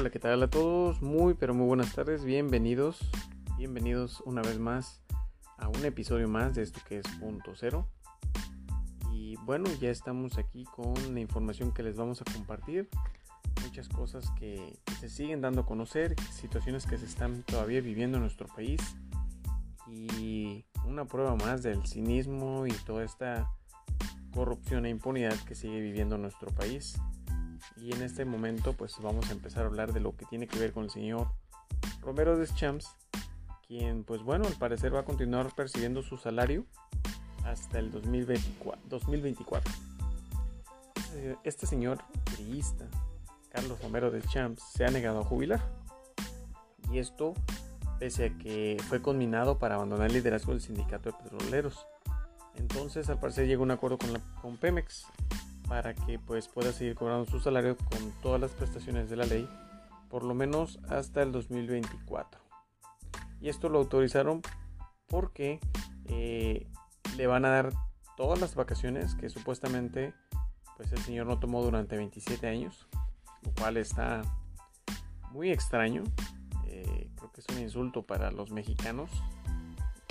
Hola, ¿qué tal a todos? Muy, pero muy buenas tardes. Bienvenidos, bienvenidos una vez más a un episodio más de esto que es Punto Cero. Y bueno, ya estamos aquí con la información que les vamos a compartir. Muchas cosas que, se siguen dando a conocer, situaciones que se están todavía viviendo en nuestro país. Y una prueba más del cinismo y toda esta corrupción e impunidad que sigue viviendo nuestro país. Y en este momento pues vamos a empezar a hablar de lo que tiene que ver con el señor Romero Deschamps, quien pues bueno, al parecer va a continuar percibiendo su salario hasta el 2024. 2024. Este señor priista, Carlos Romero Deschamps, se ha negado a jubilar. Y esto pese a que fue conminado para abandonar el liderazgo del sindicato de petroleros. Entonces, al parecer llega un acuerdo con, la, con Pemex para que pues pueda seguir cobrando su salario con todas las prestaciones de la ley, por lo menos hasta el 2024. Y esto lo autorizaron porque eh, le van a dar todas las vacaciones que supuestamente pues el señor no tomó durante 27 años, lo cual está muy extraño. Eh, creo que es un insulto para los mexicanos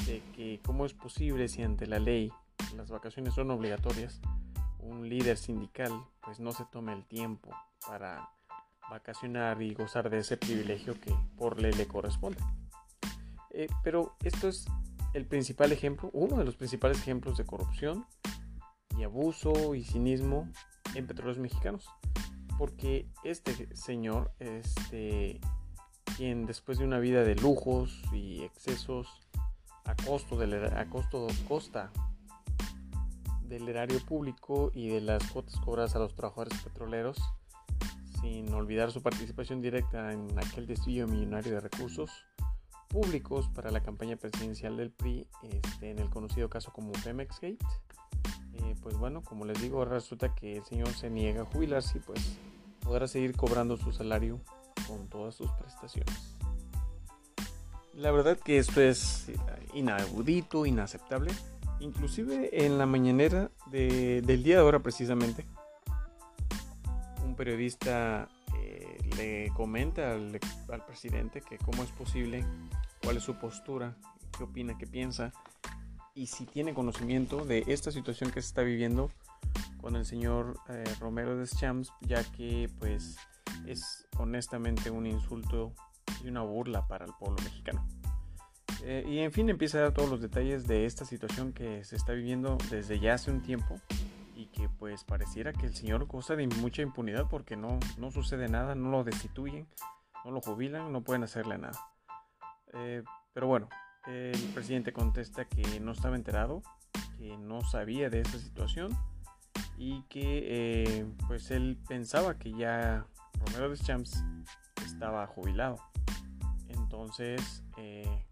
de que cómo es posible si ante la ley las vacaciones son obligatorias, un líder sindical pues no se tome el tiempo para vacacionar y gozar de ese privilegio que por ley le corresponde. Eh, pero esto es el principal ejemplo, uno de los principales ejemplos de corrupción y abuso y cinismo en petróleos mexicanos. Porque este señor, este, quien después de una vida de lujos y excesos, a costo, del, a costo costa del erario público y de las cuotas cobradas a los trabajadores petroleros, sin olvidar su participación directa en aquel desvío millonario de recursos públicos para la campaña presidencial del PRI este, en el conocido caso como Pemex Gate. Eh, pues bueno, como les digo, resulta que el señor se niega a jubilarse y pues podrá seguir cobrando su salario con todas sus prestaciones. La verdad que esto es inaudito, inaceptable. Inclusive en la mañanera del día de ahora precisamente, un periodista eh, le comenta al, al, presidente que cómo es posible, cuál es su postura, qué opina, qué piensa y si tiene conocimiento de esta situación que se está viviendo con el señor eh, Romero Deschamps, ya que pues es honestamente un insulto y una burla para el pueblo mexicano. Eh, y en fin, empieza a dar todos los detalles de esta situación que se está viviendo desde ya hace un tiempo y que pues pareciera que el señor goza de mucha impunidad porque no, no sucede nada, no lo destituyen, no lo jubilan, no pueden hacerle nada. Eh, pero bueno, el presidente contesta que no estaba enterado, que no sabía de esta situación y que eh, pues él pensaba que ya Romero Deschamps estaba jubilado. Entonces, eh,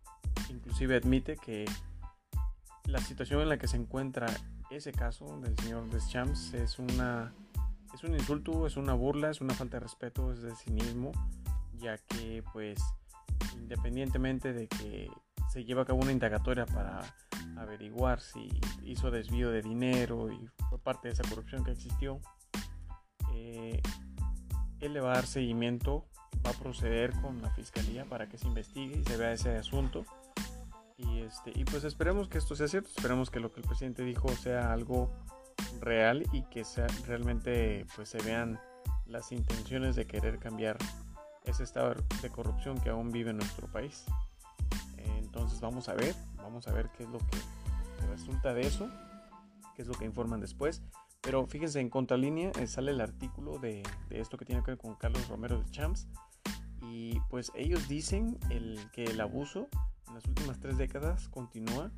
inclusive admite que la situación en la que se encuentra ese caso del señor Deschamps es una es un insulto, es una burla, es una falta de respeto, es de cinismo, ya que pues independientemente de que se lleva a cabo una indagatoria para averiguar si hizo desvío de dinero y fue parte de esa corrupción que existió, eh, él le va a dar seguimiento, va a proceder con la fiscalía para que se investigue y se vea ese asunto. Y, este, y pues esperemos que esto sea cierto, esperemos que lo que el presidente dijo sea algo real y que sea, realmente pues se vean las intenciones de querer cambiar ese estado de corrupción que aún vive en nuestro país. Entonces vamos a ver, vamos a ver qué es lo que resulta de eso, qué es lo que informan después. Pero fíjense, en contralínea eh, sale el artículo de, esto que tiene que ver con Carlos Romero de Champs. Y pues ellos dicen el, que el abuso en las últimas tres décadas continúa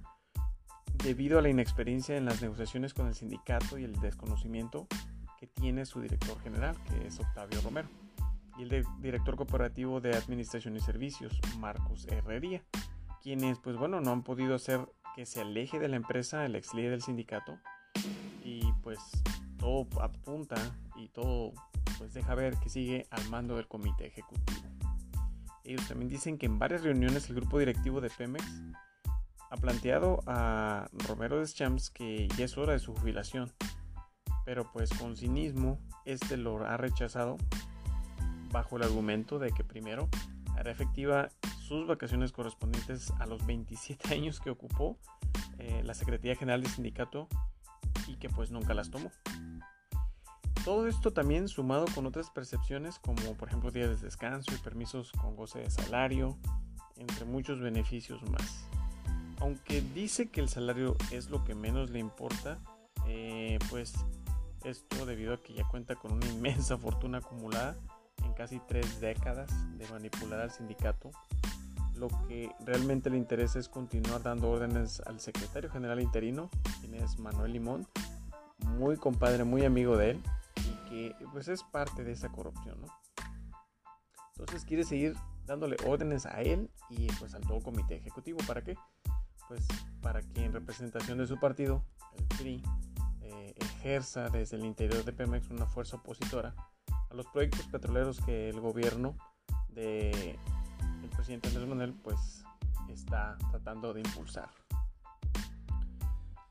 debido a la inexperiencia en las negociaciones con el sindicato y el desconocimiento que tiene su director general, que es Octavio Romero, y el director cooperativo de Administración y Servicios, Marcos Herrería, quienes pues bueno no han podido hacer que se aleje de la empresa el ex líder del sindicato y pues todo apunta y todo pues deja ver que sigue al mando del comité ejecutivo. Ellos también dicen que en varias reuniones el grupo directivo de Pemex ha planteado a Romero Deschamps que ya es hora de su jubilación, pero pues con cinismo este lo ha rechazado bajo el argumento de que primero hará efectiva sus vacaciones correspondientes a los 27 años que ocupó eh, la Secretaría General del Sindicato y que pues nunca las tomó. Todo esto también sumado con otras percepciones como por ejemplo días de descanso y permisos con goce de salario, entre muchos beneficios más. Aunque dice que el salario es lo que menos le importa, eh, pues esto debido a que ya cuenta con una inmensa fortuna acumulada en casi tres décadas de manipular al sindicato. Lo que realmente le interesa es continuar dando órdenes al secretario general interino, quien es Manuel Limón, muy compadre, muy amigo de él, que pues es parte de esa corrupción, ¿no? Entonces quiere seguir dándole órdenes a él y pues al todo comité ejecutivo. ¿Para qué? Pues para que en representación de su partido, el PRI, eh, ejerza desde el interior de Pemex una fuerza opositora a los proyectos petroleros que el gobierno de el presidente Andrés Manuel pues está tratando de impulsar.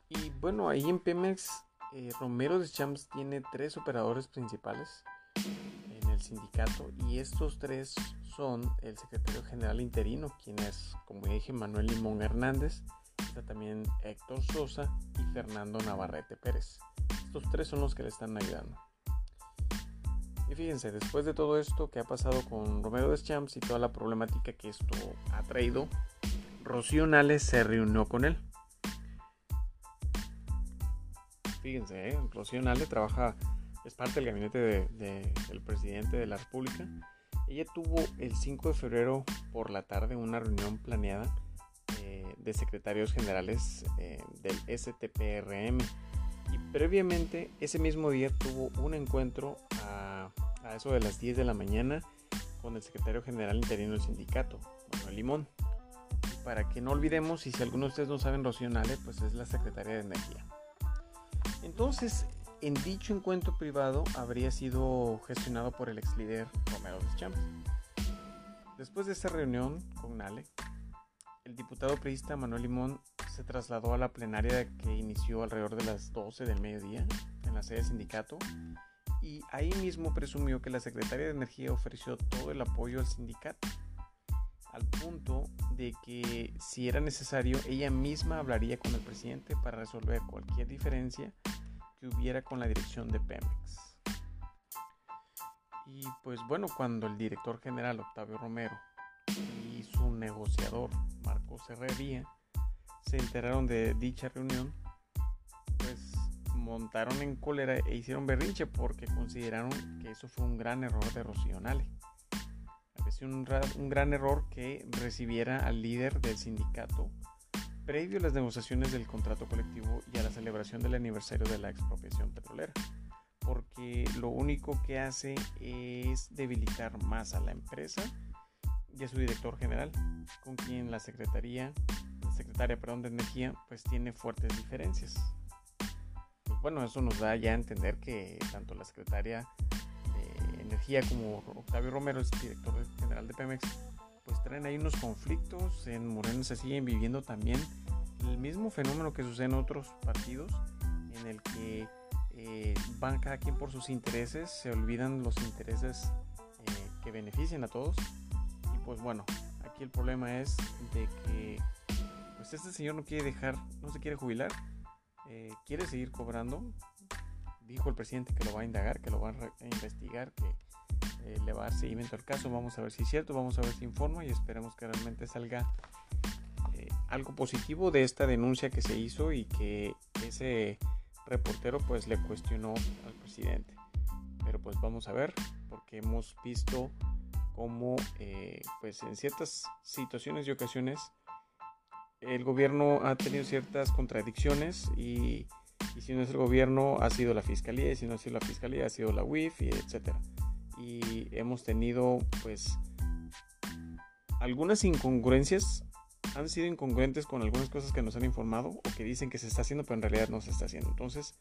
Y bueno, ahí en Pemex eh, Romero de Champs tiene tres operadores principales en el sindicato y estos tres son el secretario general interino, quien es, como dije, Manuel Limón Hernández, está también Héctor Sosa y Fernando Navarrete Pérez. Estos tres son los que le están ayudando. Y fíjense, después de todo esto que ha pasado con Romero Deschamps y toda la problemática que esto ha traído, Rocío Nales se reunió con él. Fíjense, ¿eh? Rocío Nales trabaja, es parte del gabinete del presidente de la República. Ella tuvo el 5 de febrero por la tarde una reunión planeada eh, de secretarios generales eh, del STPRM y previamente ese mismo día tuvo un encuentro a, eso de las 10 de la mañana con el secretario general interino del sindicato, Manuel Limón. para que no olvidemos, y si algunos de ustedes no saben, Rocío Nale, pues es la secretaria de Energía. Entonces, en dicho encuentro privado habría sido gestionado por el ex líder Romero Deschamps. Después de esta reunión con Nale, el diputado priista Manuel Limón se trasladó a la plenaria que inició alrededor de las 12 del mediodía en la sede del sindicato y ahí mismo presumió que la secretaria de Energía ofreció todo el apoyo al sindicato, al punto de que si era necesario ella misma hablaría con el presidente para resolver cualquier diferencia que hubiera con la dirección de Pemex. Y pues bueno, cuando el director general Octavio Romero y su negociador Marcos Herrería se enteraron de dicha reunión, pues montaron en cólera e hicieron berrinche porque consideraron que eso fue un gran error de Rocío Nale. Un, gran error que recibiera al líder del sindicato previo a las negociaciones del contrato colectivo y a la celebración del aniversario de la expropiación petrolera, porque lo único que hace es debilitar más a la empresa y a su director general, con quien la secretaría secretaria perdón, de Energía pues tiene fuertes diferencias. Pues bueno, eso nos da ya a entender que tanto la secretaria Energía como Octavio Romero, el director general de Pemex, pues traen ahí unos conflictos. En Moreno se siguen viviendo también el mismo fenómeno que sucede en otros partidos, en el que eh, van cada quien por sus intereses, se olvidan los intereses eh, que benefician a todos. Y pues bueno, aquí el problema es de que pues este señor no quiere dejar, no se quiere jubilar, eh, quiere seguir cobrando. Dijo el presidente que lo va a indagar, que lo va a, investigar, que eh, le va a dar seguimiento al caso. Vamos a ver si es cierto, vamos a ver si informa y esperemos que realmente salga eh, algo positivo de esta denuncia que se hizo y que ese reportero pues le cuestionó al presidente. Pero pues vamos a ver, porque hemos visto cómo pues en ciertas situaciones y ocasiones el gobierno ha tenido ciertas contradicciones y, si no es el gobierno ha sido la fiscalía y si no ha sido la fiscalía ha sido la UIF y etcétera. Y hemos tenido pues algunas incongruencias han sido incongruentes con algunas cosas que nos han informado o que dicen que se está haciendo pero en realidad no se está haciendo. Entonces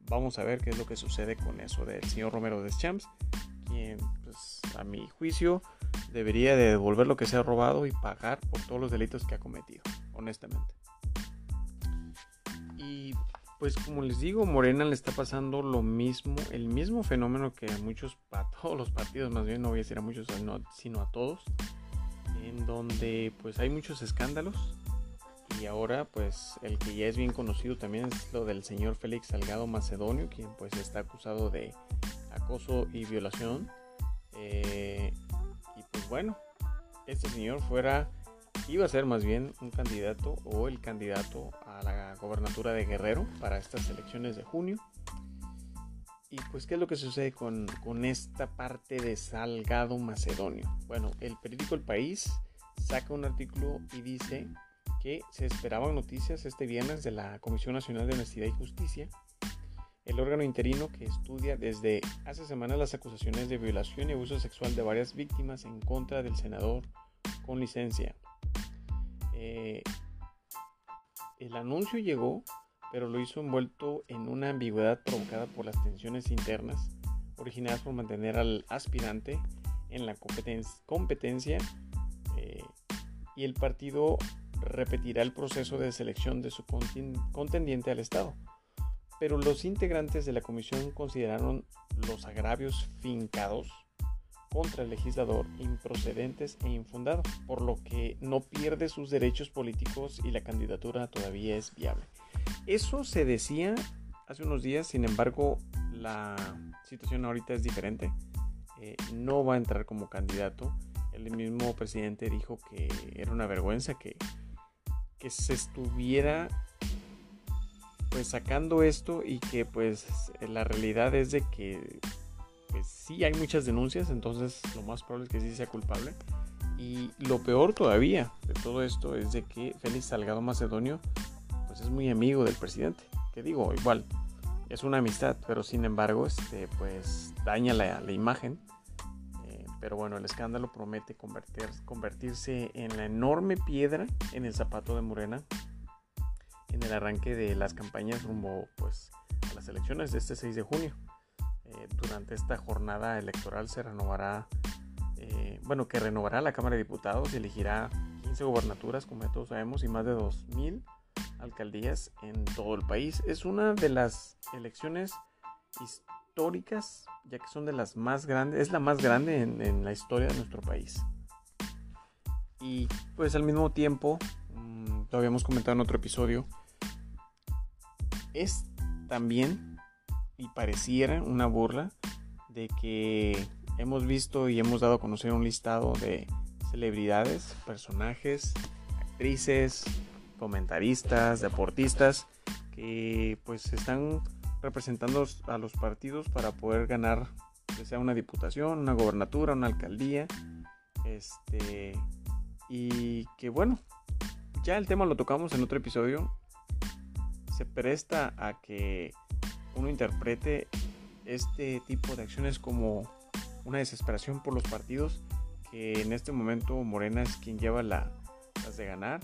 vamos a ver qué es lo que sucede con eso del señor Romero de Champs, quien pues a mi juicio debería de devolver lo que se ha robado y pagar por todos los delitos que ha cometido honestamente. Pues como les digo, Morena le está pasando lo mismo, el mismo fenómeno que a muchos, a todos los partidos, más bien no voy a decir a muchos, sino a todos, en donde pues hay muchos escándalos y ahora pues el que ya es bien conocido también es lo del señor Félix Salgado Macedonio, quien pues está acusado de acoso y violación. Eh, y pues bueno, este señor fuera, iba a ser más bien un candidato o el candidato a la gobernatura de Guerrero para estas elecciones de junio. Y pues, ¿qué es lo que sucede con, con esta parte de Salgado Macedonio? Bueno, el periódico El País saca un artículo y dice que se esperaban noticias este viernes de la Comisión Nacional de Honestidad y Justicia, el órgano interino que estudia desde hace semanas las acusaciones de violación y abuso sexual de varias víctimas en contra del senador con licencia. Eh, el anuncio llegó, pero lo hizo envuelto en una ambigüedad provocada por las tensiones internas originadas por mantener al aspirante en la competencia eh, y el partido repetirá el proceso de selección de su contendiente al Estado. Pero los integrantes de la comisión consideraron los agravios fincados contra el legislador improcedentes e infundados, por lo que no pierde sus derechos políticos y la candidatura todavía es viable. Eso se decía hace unos días, sin embargo, la situación ahorita es diferente. Eh, no va a entrar como candidato. El mismo presidente dijo que era una vergüenza que, que se estuviera pues sacando esto y que pues la realidad es de que pues sí hay muchas denuncias, entonces lo más probable es que sí sea culpable. Y lo peor todavía de todo esto es de que Félix Salgado Macedonio pues es muy amigo del presidente. Que digo, igual, es una amistad, pero sin embargo, este, pues daña la, la imagen. Eh, pero bueno, el escándalo promete convertir, convertirse en la enorme piedra en el zapato de Morena en el arranque de las campañas rumbo pues, a las elecciones de este 6 de junio. Eh, durante esta jornada electoral se renovará, eh, bueno, que renovará la Cámara de Diputados y elegirá 15 gobernaturas, como todos sabemos, y más de 2.000 alcaldías en todo el país. Es una de las elecciones históricas, ya que son de las más grandes, es la más grande en, la historia de nuestro país. Y pues al mismo tiempo, mmm, lo habíamos comentado en otro episodio, es también y pareciera una burla de que hemos visto y hemos dado a conocer un listado de celebridades, personajes, actrices, comentaristas, deportistas que pues están representando a los partidos para poder ganar ya sea una diputación, una gobernatura, una alcaldía, este y que bueno, ya el tema lo tocamos en otro episodio. Se presta a que uno interprete este tipo de acciones como una desesperación por los partidos, que en este momento Morena es quien lleva la, las de ganar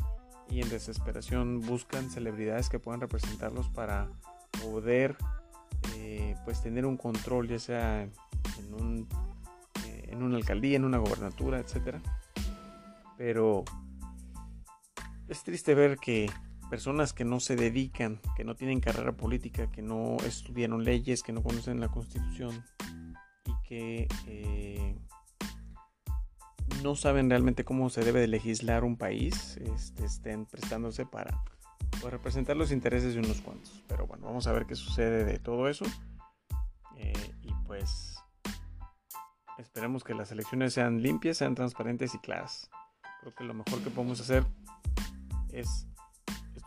y en desesperación buscan celebridades que puedan representarlos para poder eh, pues tener un control ya sea en, eh, en una alcaldía, en una gobernatura, etcétera. Pero es triste ver que personas que no se dedican, que no tienen carrera política, que no estudiaron leyes, que no conocen la constitución y que eh, no saben realmente cómo se debe de legislar un país, este, estén prestándose para pues, representar los intereses de unos cuantos. Pero bueno, vamos a ver qué sucede de todo eso. Eh, y pues esperemos que las elecciones sean limpias, sean transparentes y claras. Creo que lo mejor que podemos hacer es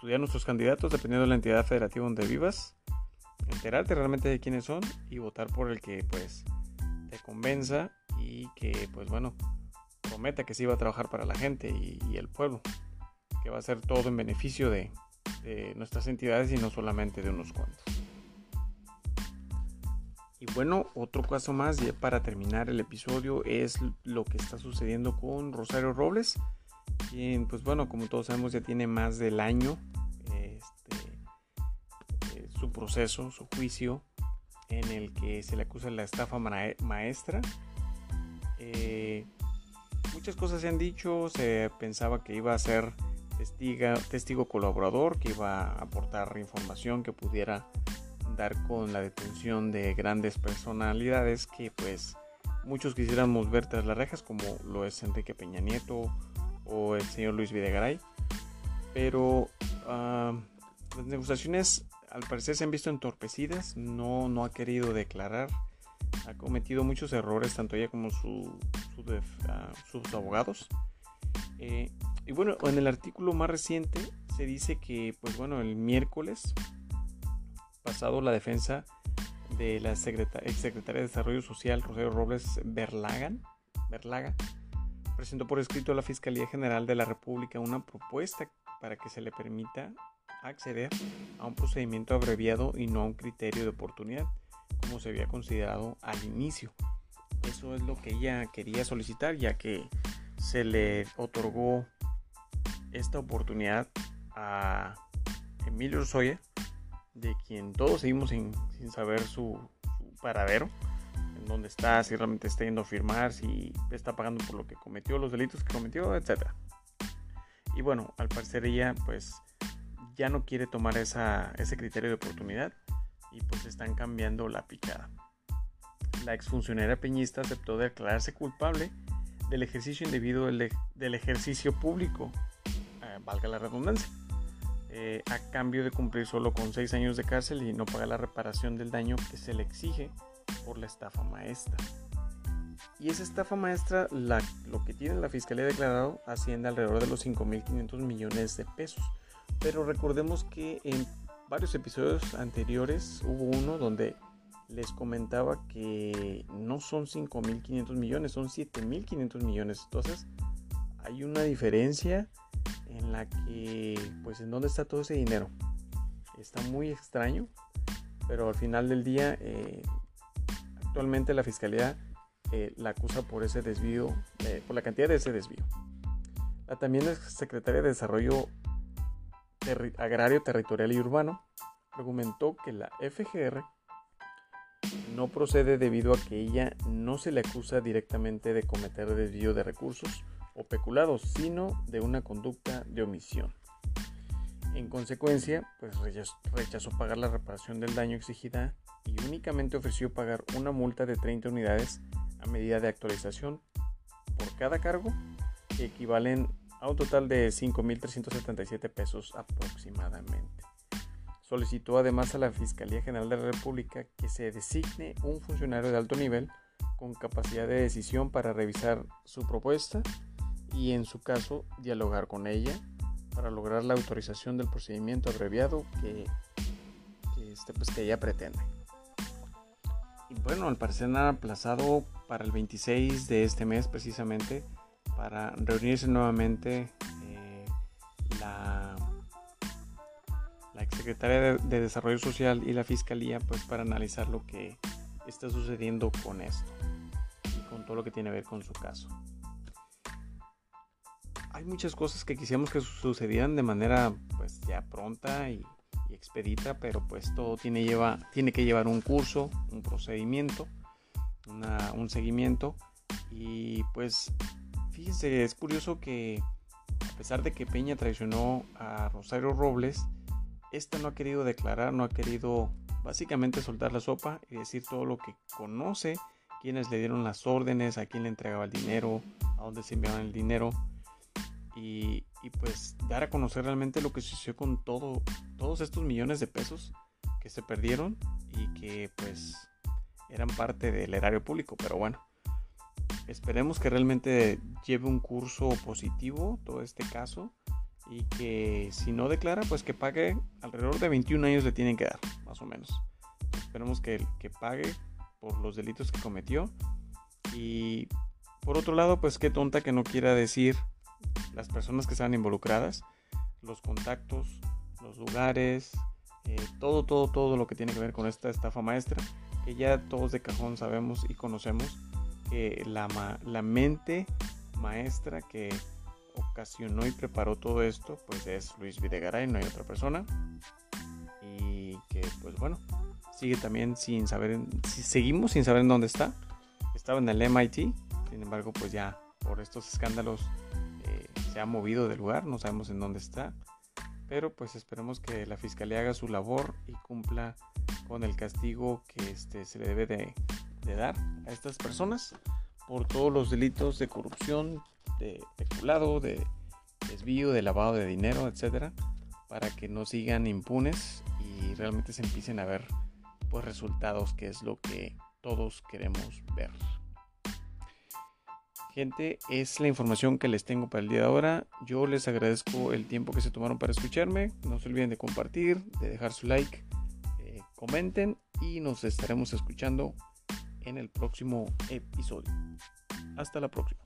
estudiar nuestros candidatos dependiendo de la entidad federativa donde vivas, enterarte realmente de quiénes son y votar por el que pues te convenza y que pues bueno prometa que sí va a trabajar para la gente y, el pueblo, que va a ser todo en beneficio de, nuestras entidades y no solamente de unos cuantos. Y bueno, otro caso más ya para terminar el episodio es lo que está sucediendo con Rosario Robles, quien pues bueno, como todos sabemos ya tiene más del año su proceso, su juicio, en el que se le acusa la estafa maestra. Eh, muchas cosas se han dicho, se pensaba que iba a ser testiga, testigo colaborador que iba a aportar información que pudiera dar con la detención de grandes personalidades que pues muchos quisiéramos ver tras las rejas como lo es Enrique Peña Nieto o el señor Luis Videgaray pero uh, las negociaciones al parecer se han visto entorpecidas, no, no ha querido declarar, ha cometido muchos errores, tanto ella como su, ah, sus abogados. Eh, y bueno, en el artículo más reciente se dice que, pues bueno, el miércoles pasado la defensa de la exsecretaria de Desarrollo Social, Rosario Robles Berlagan, Berlaga, presentó por escrito a la Fiscalía General de la República una propuesta para que se le permita acceder a un procedimiento abreviado y no a un criterio de oportunidad, como se había considerado al inicio. Eso es lo que ella quería solicitar, ya que se le otorgó esta oportunidad a Emilio Rosoya, de quien todos seguimos sin, saber su, su, paradero, dónde está, si realmente está yendo a firmar, si está pagando por lo que cometió, los delitos que cometió, etc. Y bueno, al parecer ella pues ya no quiere tomar ese criterio de oportunidad y pues están cambiando la picada. La exfuncionaria peñista aceptó declararse culpable del ejercicio indebido del, ejercicio público, eh, valga la redundancia, eh, a cambio de cumplir solo con seis años de cárcel y no pagar la reparación del daño que se le exige por la estafa maestra. Y esa estafa maestra, lo que tiene la fiscalía declarado, asciende alrededor de los 5.500 millones de pesos. Pero recordemos que en varios episodios anteriores hubo uno donde les comentaba que no son 5.500 millones, son 7.500 millones. Entonces hay una diferencia en la que, pues, en dónde está todo ese dinero. Está muy extraño, pero al final del día, eh, actualmente la fiscalía la acusa por ese desvío, eh, por la cantidad de ese desvío. La también secretaria de Desarrollo Agrario, Territorial y Urbano argumentó que la FGR no procede debido a que ella no se le acusa directamente de cometer desvío de recursos o peculado, sino de una conducta de omisión. En consecuencia, pues rechazó pagar la reparación del daño exigida y únicamente ofreció pagar una multa de 30 unidades a medida de actualización por cada cargo que equivalen a un total de 5.377 pesos aproximadamente. Solicitó además a la Fiscalía General de la República que se designe un funcionario de alto nivel con capacidad de decisión para revisar su propuesta y en su caso dialogar con ella para lograr la autorización del procedimiento abreviado que, este, pues, que ella pretende. Bueno, al parecer han aplazado para el 26 de este mes precisamente para reunirse nuevamente eh, la, la exsecretaria de, de, Desarrollo Social y la Fiscalía pues para analizar lo que está sucediendo con esto y con todo lo que tiene que ver con su caso. Hay muchas cosas que quisiéramos que sucedieran de manera pues ya pronta y, expedita, pero pues todo tiene, lleva, tiene que llevar un curso, un procedimiento un seguimiento. Y pues fíjense, es curioso que a pesar de que Peña traicionó a Rosario Robles, esta no ha querido declarar, no ha querido básicamente soltar la sopa y decir todo lo que conoce, quienes le dieron las órdenes, a quién le entregaba el dinero, a dónde se enviaban el dinero. Y, y, pues dar a conocer realmente lo que sucedió con todo, todos estos millones de pesos que se perdieron y que pues eran parte del erario público, pero bueno, esperemos que realmente lleve un curso positivo todo este caso y que si no declara, pues que pague alrededor de 21 años le tienen que dar, más o menos. Esperemos que, que pague por los delitos que cometió y por otro lado, pues qué tonta que no quiera decir las personas que están involucradas, los contactos, los lugares, eh, todo, todo, todo lo que tiene que ver con esta estafa maestra que ya todos de cajón sabemos y conocemos que la, la mente maestra que ocasionó y preparó todo esto pues es Luis Videgaray, no hay otra persona. Y que pues bueno sigue también sin saber seguimos sin saber en dónde está. Estaba en el MIT sin embargo pues ya por estos escándalos se ha movido del lugar, no sabemos en dónde está, pero pues esperemos que la fiscalía haga su labor y cumpla con el castigo que este, se le debe de, de dar a estas personas por todos los delitos de corrupción, de peculado, de desvío, de lavado de dinero, etcétera, para que no sigan impunes y realmente se empiecen a ver pues resultados, que es lo que todos queremos ver. Gente, es la información que les tengo para el día de ahora. Yo les agradezco el tiempo que se tomaron para escucharme. No se olviden de compartir, de dejar su like, eh, comenten y nos estaremos escuchando en el próximo episodio. Hasta la próxima.